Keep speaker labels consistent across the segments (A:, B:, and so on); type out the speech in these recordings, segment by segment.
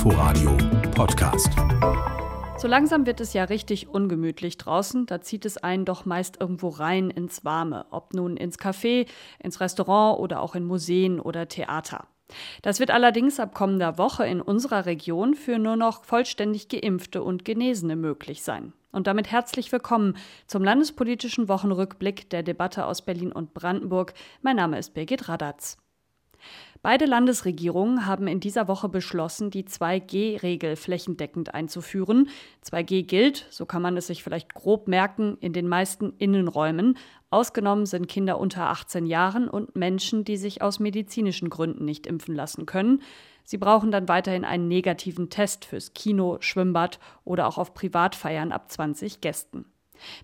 A: Inforadio Podcast.
B: So langsam wird es ja richtig ungemütlich draußen. Da zieht es einen doch meist irgendwo rein ins Warme. Ob nun ins Café, ins Restaurant oder auch in Museen oder Theater. Das wird allerdings ab kommender Woche in unserer Region für nur noch vollständig Geimpfte und Genesene möglich sein. Und damit herzlich willkommen zum landespolitischen Wochenrückblick der Debatte aus Berlin und Brandenburg. Mein Name ist Birgit Radatz. Beide Landesregierungen haben in dieser Woche beschlossen, die 2G-Regel flächendeckend einzuführen. 2G gilt, so kann man es sich vielleicht grob merken, in den meisten Innenräumen. Ausgenommen sind Kinder unter 18 Jahren und Menschen, die sich aus medizinischen Gründen nicht impfen lassen können. Sie brauchen dann weiterhin einen negativen Test fürs Kino, Schwimmbad oder auch auf Privatfeiern ab 20 Gästen.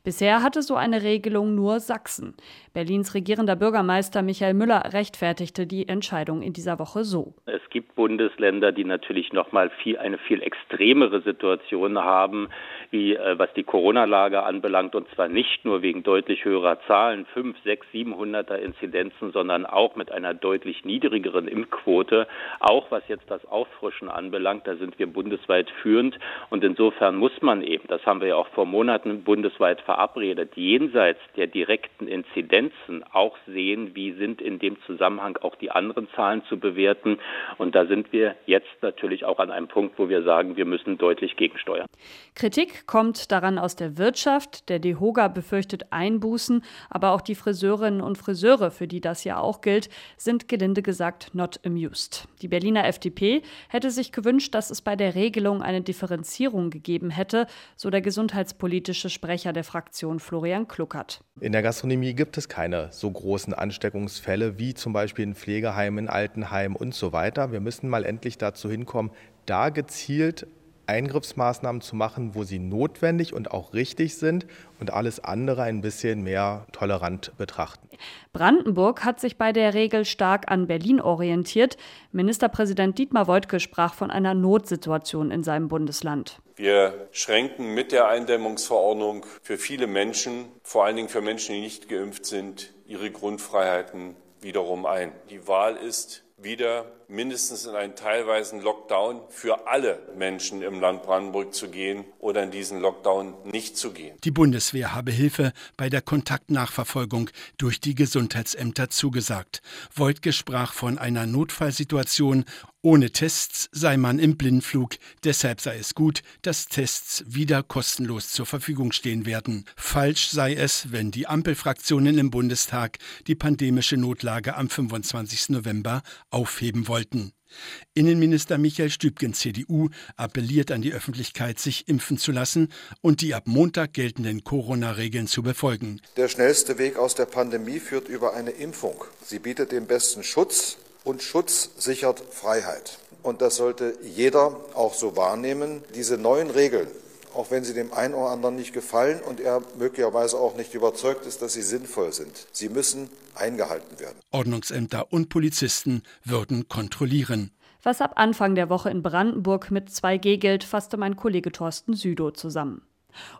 B: Bisher hatte so eine Regelung nur Sachsen. Berlins regierender Bürgermeister Michael Müller rechtfertigte die Entscheidung in dieser Woche so.
C: Es gibt Bundesländer, die natürlich noch mal viel, eine viel extremere Situation haben, wie äh, was die Corona-Lage anbelangt, und zwar nicht nur wegen deutlich höherer Zahlen, 5, 6, 700er Inzidenzen, sondern auch mit einer deutlich niedrigeren Impfquote. Auch was jetzt das Auffrischen anbelangt, da sind wir bundesweit führend. Und insofern muss man eben, das haben wir ja auch vor Monaten bundesweit bundesweit verabredet, jenseits der direkten Inzidenzen auch sehen, wie sind in dem Zusammenhang auch die anderen Zahlen zu bewerten. Und da sind wir jetzt natürlich auch an einem Punkt, wo wir sagen, wir müssen deutlich gegensteuern.
B: Kritik kommt daran aus der Wirtschaft. Der DEHOGA befürchtet Einbußen, aber auch die Friseurinnen und Friseure, für die das ja auch gilt, sind gelinde gesagt not amused. Die Berliner FDP hätte sich gewünscht, dass es bei der Regelung eine Differenzierung gegeben hätte, so der gesundheitspolitische Sprecher der Fraktion Florian Kluckert.
D: In der Gastronomie gibt es keine so großen Ansteckungsfälle wie zum Beispiel in Pflegeheimen, in Altenheimen und so weiter. Wir müssen mal endlich dazu hinkommen, da gezielt Eingriffsmaßnahmen zu machen, wo sie notwendig und auch richtig sind und alles andere ein bisschen mehr tolerant betrachten.
B: Brandenburg hat sich bei der Regel stark an Berlin orientiert. Ministerpräsident Dietmar Woidke sprach von einer Notsituation in seinem Bundesland.
E: Wir schränken mit der Eindämmungsverordnung für viele Menschen, vor allen Dingen für Menschen, die nicht geimpft sind, ihre Grundfreiheiten wiederum ein. Die Wahl ist wieder mindestens in einen teilweisen Lockdown für alle Menschen im Land Brandenburg zu gehen oder in diesen Lockdown nicht zu gehen.
A: Die Bundeswehr habe Hilfe bei der Kontaktnachverfolgung durch die Gesundheitsämter zugesagt. Voigtke sprach von einer Notfallsituation. Ohne Tests sei man im Blindflug. Deshalb sei es gut, dass Tests wieder kostenlos zur Verfügung stehen werden. Falsch sei es, wenn die Ampelfraktionen im Bundestag die pandemische Notlage am 25. November aufheben wollen wollten. Innenminister Michael Stübgen, CDU, appelliert an die Öffentlichkeit, sich impfen zu lassen und die ab Montag geltenden Corona-Regeln zu befolgen.
F: Der schnellste Weg aus der Pandemie führt über eine Impfung. Sie bietet den besten Schutz und Schutz sichert Freiheit. Und das sollte jeder auch so wahrnehmen. Diese neuen Regeln auch wenn sie dem einen oder anderen nicht gefallen und er möglicherweise auch nicht überzeugt ist, dass sie sinnvoll sind. Sie müssen eingehalten werden.
A: Ordnungsämter und Polizisten würden kontrollieren.
B: Was ab Anfang der Woche in Brandenburg mit 2G gilt, fasste mein Kollege Thorsten Südow zusammen.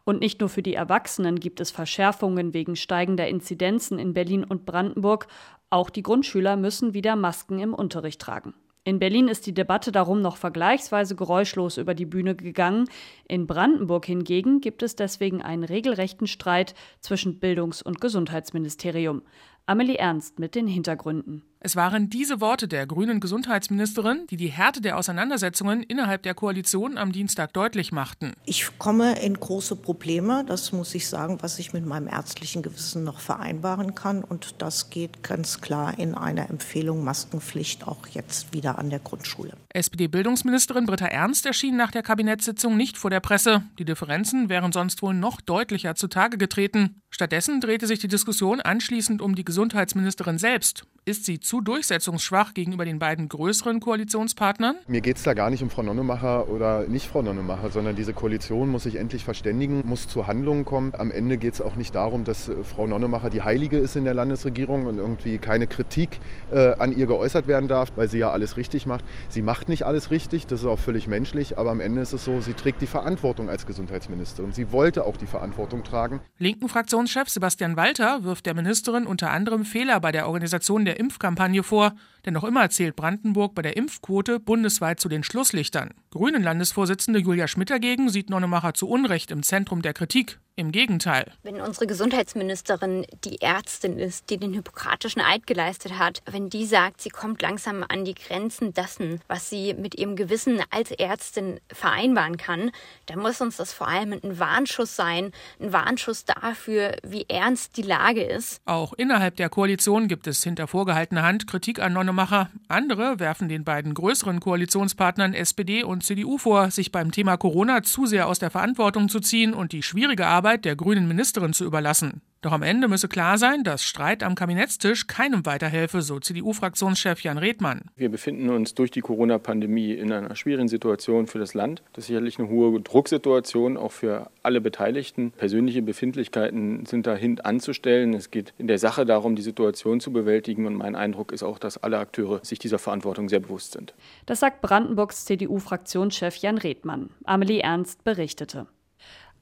B: Und nicht nur für die Erwachsenen gibt es Verschärfungen wegen steigender Inzidenzen in Berlin und Brandenburg, auch die Grundschüler müssen wieder Masken im Unterricht tragen. In Berlin ist die Debatte darum noch vergleichsweise geräuschlos über die Bühne gegangen. In Brandenburg hingegen gibt es deswegen einen regelrechten Streit zwischen Bildungs- und Gesundheitsministerium. Amelie Ernst mit den Hintergründen.
G: Es waren diese Worte der grünen Gesundheitsministerin, die die Härte der Auseinandersetzungen innerhalb der Koalition am Dienstag deutlich machten.
H: Ich komme in große Probleme, das muss ich sagen, was ich mit meinem ärztlichen Gewissen noch vereinbaren kann. Und das geht ganz klar in einer Empfehlung Maskenpflicht auch jetzt wieder an der Grundschule.
G: SPD-Bildungsministerin Britta Ernst erschien nach der Kabinettssitzung nicht vor der Presse. Die Differenzen wären sonst wohl noch deutlicher zutage getreten. Stattdessen drehte sich die Diskussion anschließend um die Gesundheitsministerin selbst. Ist sie zu durchsetzungsschwach gegenüber den beiden größeren Koalitionspartnern?
I: Mir geht es da gar nicht um Frau Nonnemacher oder nicht Frau Nonnemacher, sondern diese Koalition muss sich endlich verständigen, muss zu Handlungen kommen. Am Ende geht es auch nicht darum, dass äh, Frau Nonnemacher die Heilige ist in der Landesregierung und irgendwie keine Kritik äh, an ihr geäußert werden darf, weil sie ja alles richtig macht. Sie macht nicht alles richtig, das ist auch völlig menschlich, aber am Ende ist es so, sie trägt die Verantwortung als Gesundheitsministerin. Sie wollte auch die Verantwortung tragen.
G: Linken Fraktionschef Sebastian Walter wirft der Ministerin unter anderem Fehler bei der Organisation der der Impfkampagne vor, denn noch immer zählt Brandenburg bei der Impfquote bundesweit zu den Schlusslichtern. Grünen Landesvorsitzende Julia Schmidt dagegen sieht Nonnemacher zu Unrecht im Zentrum der Kritik. Im Gegenteil.
J: Wenn unsere Gesundheitsministerin die Ärztin ist, die den Hippokratischen Eid geleistet hat, wenn die sagt, sie kommt langsam an die Grenzen dessen, was sie mit ihrem Gewissen als Ärztin vereinbaren kann, dann muss uns das vor allem ein Warnschuss sein, ein Warnschuss dafür, wie ernst die Lage ist.
G: Auch innerhalb der Koalition gibt es hinter vorgehaltener Hand Kritik an Nonnemacher. Andere werfen den beiden größeren Koalitionspartnern SPD und CDU vor, sich beim Thema Corona zu sehr aus der Verantwortung zu ziehen und die schwierige Arbeit der grünen Ministerin zu überlassen. Doch am Ende müsse klar sein, dass Streit am Kabinettstisch keinem weiterhelfe, so CDU-Fraktionschef Jan Redmann.
K: Wir befinden uns durch die Corona-Pandemie in einer schwierigen Situation für das Land. Das ist sicherlich eine hohe Drucksituation, auch für alle Beteiligten. Persönliche Befindlichkeiten sind dahin anzustellen. Es geht in der Sache darum, die Situation zu bewältigen. Und mein Eindruck ist auch, dass alle Akteure sich dieser Verantwortung sehr bewusst sind.
B: Das sagt Brandenburgs CDU-Fraktionschef Jan Redmann. Amelie Ernst berichtete.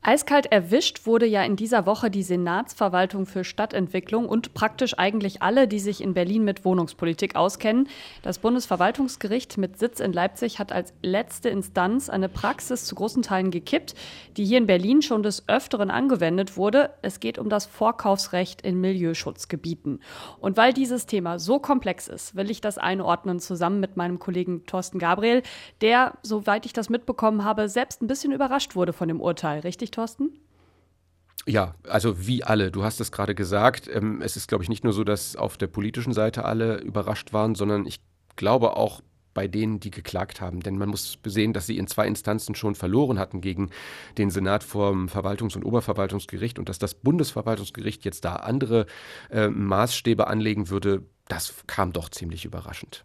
B: Eiskalt erwischt wurde ja in dieser Woche die Senatsverwaltung für Stadtentwicklung und praktisch eigentlich alle, die sich in Berlin mit Wohnungspolitik auskennen. Das Bundesverwaltungsgericht mit Sitz in Leipzig hat als letzte Instanz eine Praxis zu großen Teilen gekippt, die hier in Berlin schon des Öfteren angewendet wurde. Es geht um das Vorkaufsrecht in Milieuschutzgebieten. Und weil dieses Thema so komplex ist, will ich das einordnen zusammen mit meinem Kollegen Thorsten Gabriel, der, soweit ich das mitbekommen habe, selbst ein bisschen überrascht wurde von dem Urteil. Richtig, Thorsten?
L: Ja, also wie alle. Du hast es gerade gesagt. Ähm, es ist, glaube ich, nicht nur so, dass auf der politischen Seite alle überrascht waren, sondern ich glaube auch bei denen, die geklagt haben. Denn man muss sehen, dass sie in zwei Instanzen schon verloren hatten gegen den Senat vom Verwaltungs- und Oberverwaltungsgericht und dass das Bundesverwaltungsgericht jetzt da andere äh, Maßstäbe anlegen würde, das kam doch ziemlich überraschend.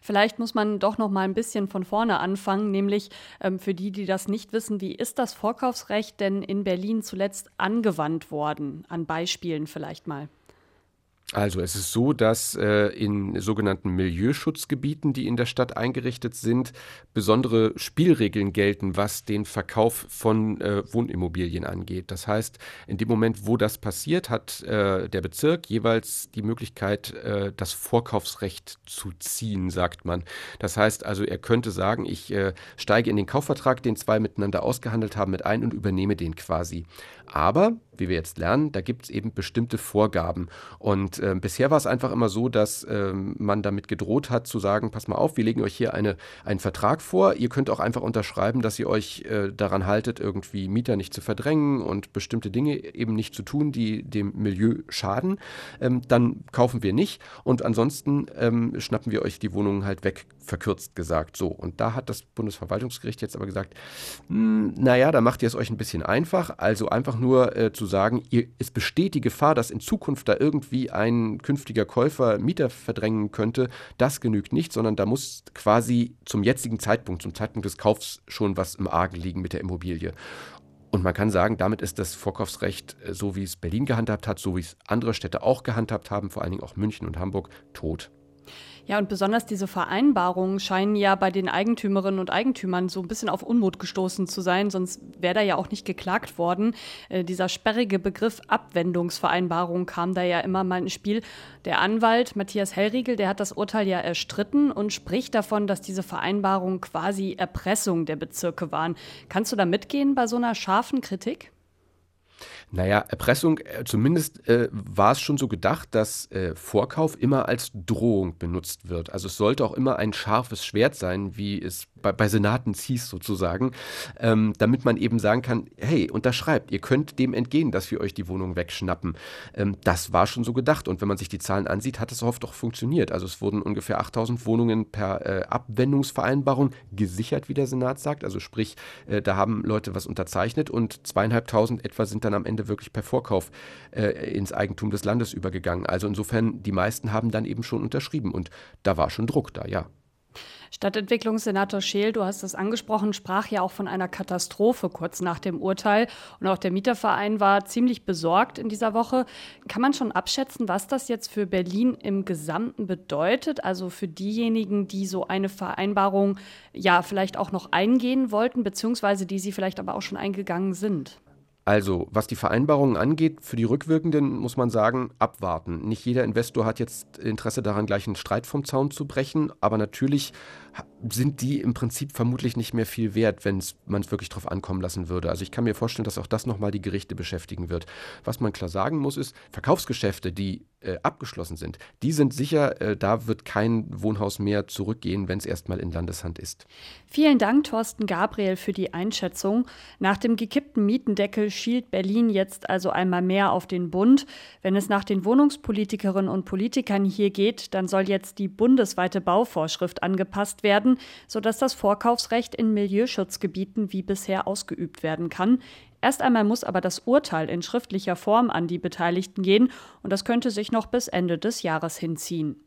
B: Vielleicht muss man doch noch mal ein bisschen von vorne anfangen, nämlich ähm, für die, die das nicht wissen, wie ist das Vorkaufsrecht denn in Berlin zuletzt angewandt worden? An Beispielen vielleicht mal.
L: Also es ist so, dass äh, in sogenannten Milieuschutzgebieten, die in der Stadt eingerichtet sind, besondere Spielregeln gelten, was den Verkauf von äh, Wohnimmobilien angeht. Das heißt, in dem Moment, wo das passiert, hat äh, der Bezirk jeweils die Möglichkeit, äh, das Vorkaufsrecht zu ziehen, sagt man. Das heißt also, er könnte sagen, ich äh, steige in den Kaufvertrag, den zwei miteinander ausgehandelt haben, mit ein und übernehme den quasi. Aber, wie wir jetzt lernen, da gibt es eben bestimmte Vorgaben. Und äh, bisher war es einfach immer so, dass äh, man damit gedroht hat zu sagen, pass mal auf, wir legen euch hier eine, einen Vertrag vor. Ihr könnt auch einfach unterschreiben, dass ihr euch äh, daran haltet, irgendwie Mieter nicht zu verdrängen und bestimmte Dinge eben nicht zu tun, die dem Milieu schaden. Ähm, dann kaufen wir nicht und ansonsten ähm, schnappen wir euch die Wohnungen halt weg, verkürzt gesagt. So, und da hat das Bundesverwaltungsgericht jetzt aber gesagt, hm, naja, da macht ihr es euch ein bisschen einfach. Also einfach nur äh, zu sagen, ihr, es besteht die Gefahr, dass in Zukunft da irgendwie ein künftiger Käufer Mieter verdrängen könnte, das genügt nicht, sondern da muss quasi zum jetzigen Zeitpunkt, zum Zeitpunkt des Kaufs schon was im Argen liegen mit der Immobilie. Und man kann sagen, damit ist das Vorkaufsrecht, äh, so wie es Berlin gehandhabt hat, so wie es andere Städte auch gehandhabt haben, vor allen Dingen auch München und Hamburg, tot.
B: Ja, und besonders diese Vereinbarungen scheinen ja bei den Eigentümerinnen und Eigentümern so ein bisschen auf Unmut gestoßen zu sein, sonst wäre da ja auch nicht geklagt worden. Äh, dieser sperrige Begriff Abwendungsvereinbarung kam da ja immer mal ins Spiel. Der Anwalt Matthias Hellriegel, der hat das Urteil ja erstritten und spricht davon, dass diese Vereinbarungen quasi Erpressung der Bezirke waren. Kannst du da mitgehen bei so einer scharfen Kritik?
L: Naja, Erpressung, äh, zumindest äh, war es schon so gedacht, dass äh, Vorkauf immer als Drohung benutzt wird. Also es sollte auch immer ein scharfes Schwert sein, wie es bei, bei Senaten hieß sozusagen, ähm, damit man eben sagen kann, hey, unterschreibt, ihr könnt dem entgehen, dass wir euch die Wohnung wegschnappen. Ähm, das war schon so gedacht und wenn man sich die Zahlen ansieht, hat es oft auch funktioniert. Also es wurden ungefähr 8000 Wohnungen per äh, Abwendungsvereinbarung gesichert, wie der Senat sagt. Also sprich, äh, da haben Leute was unterzeichnet und zweieinhalbtausend etwa sind dann am Ende wirklich per Vorkauf äh, ins Eigentum des Landes übergegangen. Also insofern, die meisten haben dann eben schon unterschrieben und da war schon Druck da, ja.
B: Stadtentwicklungssenator Scheel, du hast es angesprochen, sprach ja auch von einer Katastrophe kurz nach dem Urteil. Und auch der Mieterverein war ziemlich besorgt in dieser Woche. Kann man schon abschätzen, was das jetzt für Berlin im Gesamten bedeutet? Also für diejenigen, die so eine Vereinbarung ja vielleicht auch noch eingehen wollten, beziehungsweise die sie vielleicht aber auch schon eingegangen sind?
L: Also, was die Vereinbarungen angeht, für die Rückwirkenden muss man sagen, abwarten. Nicht jeder Investor hat jetzt Interesse daran, gleich einen Streit vom Zaun zu brechen, aber natürlich sind die im Prinzip vermutlich nicht mehr viel wert, wenn man es wirklich drauf ankommen lassen würde. Also ich kann mir vorstellen, dass auch das nochmal die Gerichte beschäftigen wird. Was man klar sagen muss, ist, Verkaufsgeschäfte, die äh, abgeschlossen sind, die sind sicher, äh, da wird kein Wohnhaus mehr zurückgehen, wenn es erstmal in Landeshand ist.
B: Vielen Dank, Thorsten Gabriel, für die Einschätzung. Nach dem gekippten Mietendeckel schielt Berlin jetzt also einmal mehr auf den Bund. Wenn es nach den Wohnungspolitikerinnen und Politikern hier geht, dann soll jetzt die bundesweite Bauvorschrift angepasst werden, sodass das Vorkaufsrecht in Milieuschutzgebieten wie bisher ausgeübt werden kann. Erst einmal muss aber das Urteil in schriftlicher Form an die Beteiligten gehen, und das könnte sich noch bis Ende des Jahres hinziehen.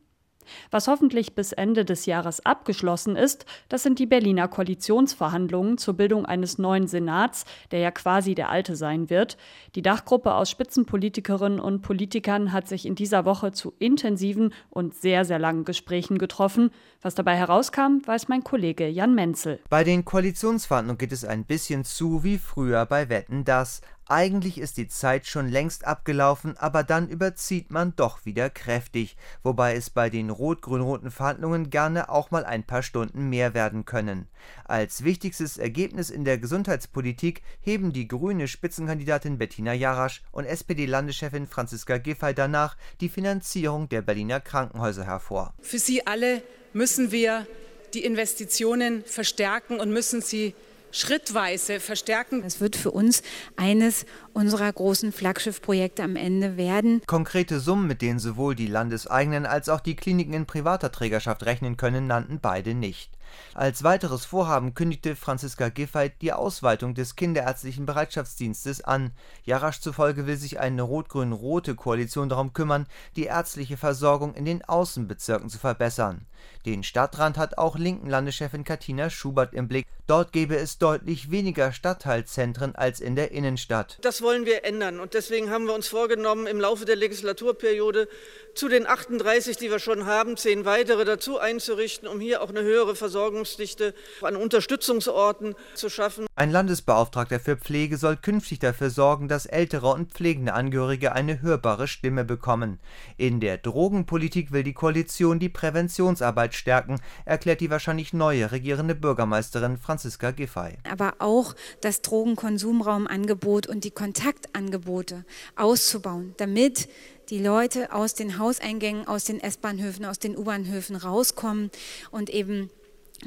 B: Was hoffentlich bis Ende des Jahres abgeschlossen ist, das sind die Berliner Koalitionsverhandlungen zur Bildung eines neuen Senats, der ja quasi der alte sein wird. Die Dachgruppe aus Spitzenpolitikerinnen und Politikern hat sich in dieser Woche zu intensiven und sehr, sehr langen Gesprächen getroffen. Was dabei herauskam, weiß mein Kollege Jan Menzel.
M: Bei den Koalitionsverhandlungen geht es ein bisschen zu wie früher bei Wetten das. Eigentlich ist die Zeit schon längst abgelaufen, aber dann überzieht man doch wieder kräftig, wobei es bei den rot-grün-roten Verhandlungen gerne auch mal ein paar Stunden mehr werden können. Als wichtigstes Ergebnis in der Gesundheitspolitik heben die grüne Spitzenkandidatin Bettina Jarasch und SPD-Landeschefin Franziska Giffey danach die Finanzierung der Berliner Krankenhäuser hervor.
N: Für Sie alle müssen wir die Investitionen verstärken und müssen sie schrittweise verstärken.
O: Es wird für uns eines unserer großen Flaggschiffprojekte am Ende werden.
M: Konkrete Summen, mit denen sowohl die landeseigenen als auch die Kliniken in privater Trägerschaft rechnen können, nannten beide nicht. Als weiteres Vorhaben kündigte Franziska Giffey die Ausweitung des kinderärztlichen Bereitschaftsdienstes an. Jarasch zufolge will sich eine rot-grün-rote Koalition darum kümmern, die ärztliche Versorgung in den Außenbezirken zu verbessern. Den Stadtrand hat auch linken Landeschefin Katina Schubert im Blick. Dort gäbe es deutlich weniger Stadtteilzentren als in der Innenstadt.
P: Das wollen wir ändern und deswegen haben wir uns vorgenommen, im Laufe der Legislaturperiode zu den 38, die wir schon haben, zehn weitere dazu einzurichten, um hier auch eine höhere Versorgungsdichte an Unterstützungsorten zu schaffen.
M: Ein Landesbeauftragter für Pflege soll künftig dafür sorgen, dass ältere und pflegende Angehörige eine hörbare Stimme bekommen. In der Drogenpolitik will die Koalition die Präventionsarbeit stärken, erklärt die wahrscheinlich neue regierende Bürgermeisterin Franziska Giffey.
O: Aber auch das Drogenkonsumraumangebot und die Kontaktangebote auszubauen, damit die Leute aus den Hauseingängen, aus den S-Bahnhöfen, aus den U-Bahnhöfen rauskommen und eben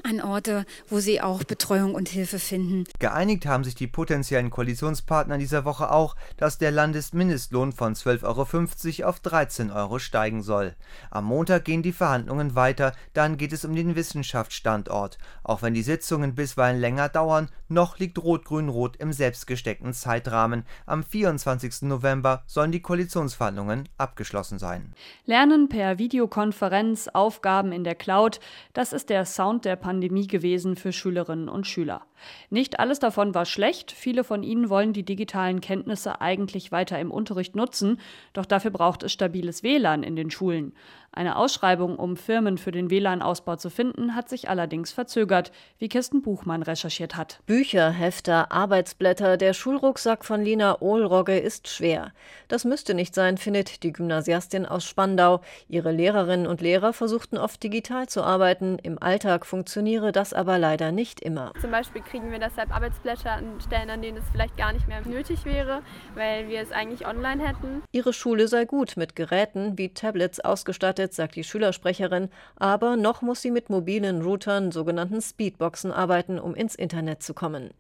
O: an Orte, wo sie auch Betreuung und Hilfe finden.
M: Geeinigt haben sich die potenziellen Koalitionspartner in dieser Woche auch, dass der Landesmindestlohn von 12,50 Euro auf 13 Euro steigen soll. Am Montag gehen die Verhandlungen weiter, dann geht es um den Wissenschaftsstandort. Auch wenn die Sitzungen bisweilen länger dauern, noch liegt Rot-Grün-Rot im selbstgesteckten Zeitrahmen. Am 24. November sollen die Koalitionsverhandlungen abgeschlossen sein.
B: Lernen per Videokonferenz, Aufgaben in der Cloud, das ist der Sound der Pandemie gewesen für Schülerinnen und Schüler. Nicht alles davon war schlecht, viele von ihnen wollen die digitalen Kenntnisse eigentlich weiter im Unterricht nutzen, doch dafür braucht es stabiles WLAN in den Schulen. Eine Ausschreibung, um Firmen für den WLAN-Ausbau zu finden, hat sich allerdings verzögert, wie Kirsten Buchmann recherchiert hat.
Q: Bücher, Hefter, Arbeitsblätter, der Schulrucksack von Lina Ohlrogge ist schwer. Das müsste nicht sein, findet die Gymnasiastin aus Spandau. Ihre Lehrerinnen und Lehrer versuchten oft digital zu arbeiten. Im Alltag funktioniere das aber leider nicht immer.
R: Zum Beispiel kriegen wir deshalb Arbeitsblätter an Stellen, an denen es vielleicht gar nicht mehr nötig wäre, weil wir es eigentlich online hätten.
Q: Ihre Schule sei gut mit Geräten wie Tablets ausgestattet gestattet, sagt die Schülersprecherin, aber noch muss sie mit mobilen Routern, sogenannten Speedboxen, arbeiten, um ins Internet zu kommen.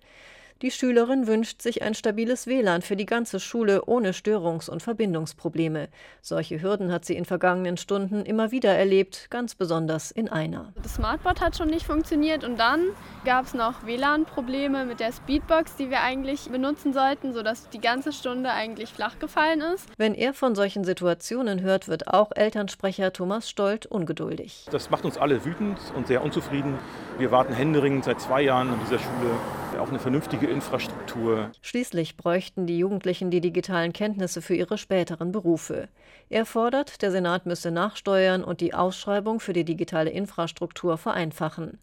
Q: Die Schülerin wünscht sich ein stabiles WLAN für die ganze Schule ohne Störungs- und Verbindungsprobleme. Solche Hürden hat sie in vergangenen Stunden immer wieder erlebt, ganz besonders in einer.
R: Das Smartboard hat schon nicht funktioniert und dann gab es noch WLAN-Probleme mit der Speedbox, die wir eigentlich benutzen sollten, sodass die ganze Stunde eigentlich flach gefallen ist.
Q: Wenn er von solchen Situationen hört, wird auch Elternsprecher Thomas Stolt ungeduldig.
S: Das macht uns alle wütend und sehr unzufrieden. Wir warten händeringend seit zwei Jahren an dieser Schule auf eine vernünftige Infrastruktur.
Q: Schließlich bräuchten die Jugendlichen die digitalen Kenntnisse für ihre späteren Berufe. Er fordert, der Senat müsse nachsteuern und die Ausschreibung für die digitale Infrastruktur vereinfachen.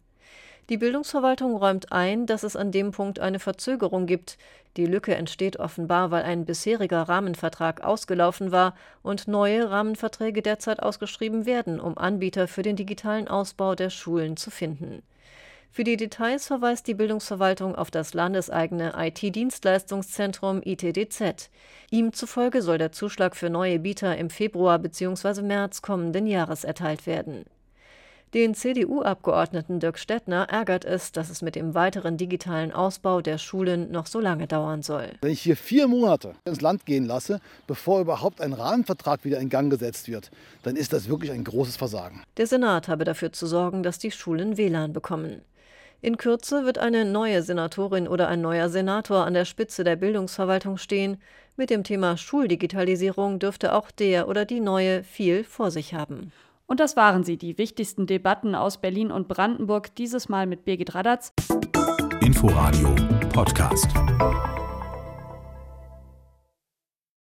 Q: Die Bildungsverwaltung räumt ein, dass es an dem Punkt eine Verzögerung gibt. Die Lücke entsteht offenbar, weil ein bisheriger Rahmenvertrag ausgelaufen war und neue Rahmenverträge derzeit ausgeschrieben werden, um Anbieter für den digitalen Ausbau der Schulen zu finden. Für die Details verweist die Bildungsverwaltung auf das landeseigene IT-Dienstleistungszentrum ITDZ. Ihm zufolge soll der Zuschlag für neue Bieter im Februar bzw. März kommenden Jahres erteilt werden. Den CDU-Abgeordneten Dirk Stettner ärgert es, dass es mit dem weiteren digitalen Ausbau der Schulen noch so lange dauern soll.
T: Wenn ich hier vier Monate ins Land gehen lasse, bevor überhaupt ein Rahmenvertrag wieder in Gang gesetzt wird, dann ist das wirklich ein großes Versagen.
Q: Der Senat habe dafür zu sorgen, dass die Schulen WLAN bekommen. In Kürze wird eine neue Senatorin oder ein neuer Senator an der Spitze der Bildungsverwaltung stehen. Mit dem Thema Schuldigitalisierung dürfte auch der oder die neue viel vor sich haben.
B: Und das waren sie, die wichtigsten Debatten aus Berlin und Brandenburg, dieses Mal mit Birgit Radatz.
U: Inforadio Podcast.